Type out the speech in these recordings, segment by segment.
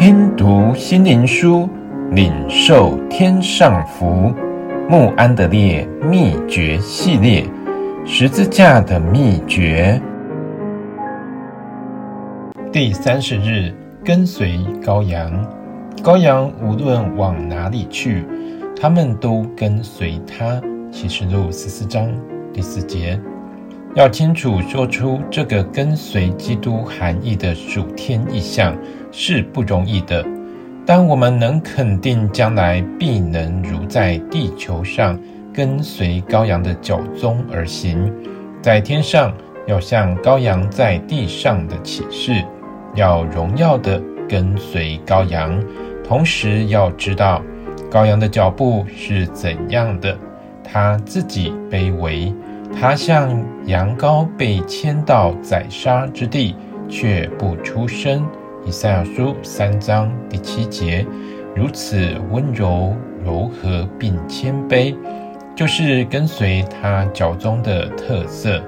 听读心灵书，领受天上福。慕安德烈秘诀系列：十字架的秘诀。第三十日，跟随羔羊。羔羊无论往哪里去，他们都跟随他。启示录十四章第四节。要清楚说出这个跟随基督含义的属天意象是不容易的，但我们能肯定将来必能如在地球上跟随羔羊的脚踪而行，在天上要像羔羊在地上的启示，要荣耀的跟随羔羊，同时要知道羔羊的脚步是怎样的，他自己卑微。他像羊羔被牵到宰杀之地，却不出声。以赛亚书三章第七节，如此温柔、柔和并谦卑，就是跟随他脚踪的特色。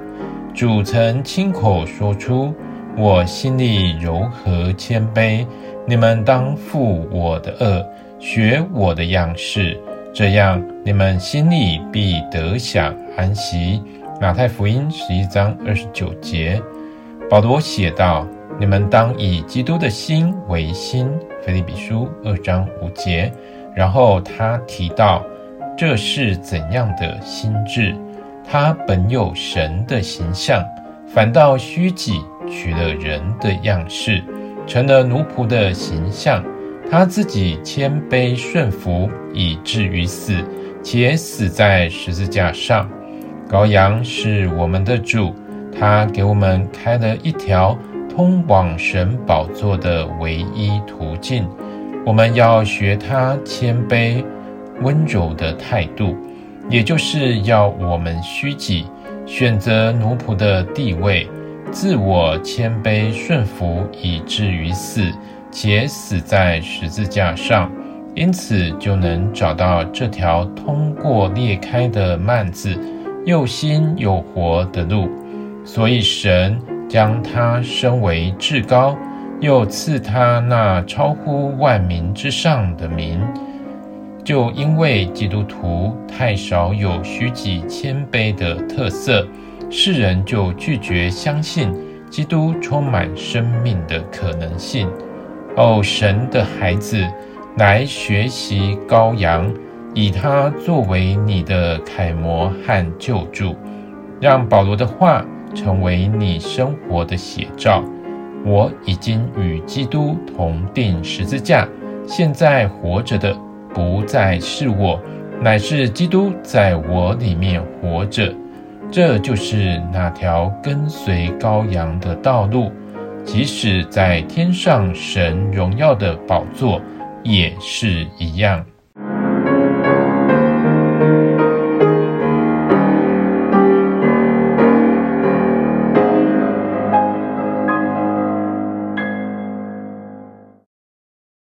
主曾亲口说出：“我心里柔和谦卑，你们当负我的轭，学我的样式。”这样，你们心里必得享安息。马太福音十一章二十九节，保罗写道：“你们当以基督的心为心。”腓立比书二章五节。然后他提到，这是怎样的心智？他本有神的形象，反倒虚己，取了人的样式，成了奴仆的形象。他自己谦卑顺服，以至于死，且死在十字架上。羔羊是我们的主，他给我们开了一条通往神宝座的唯一途径。我们要学他谦卑温柔的态度，也就是要我们虚己，选择奴仆的地位，自我谦卑顺服，以至于死。且死在十字架上，因此就能找到这条通过裂开的幔子，又新又活的路。所以神将他升为至高，又赐他那超乎万民之上的名。就因为基督徒太少有虚己谦卑的特色，世人就拒绝相信基督充满生命的可能性。哦，神的孩子，来学习羔羊，以他作为你的楷模和救助，让保罗的话成为你生活的写照。我已经与基督同钉十字架，现在活着的不再是我，乃是基督在我里面活着。这就是那条跟随羔羊的道路。即使在天上，神荣耀的宝座也是一样。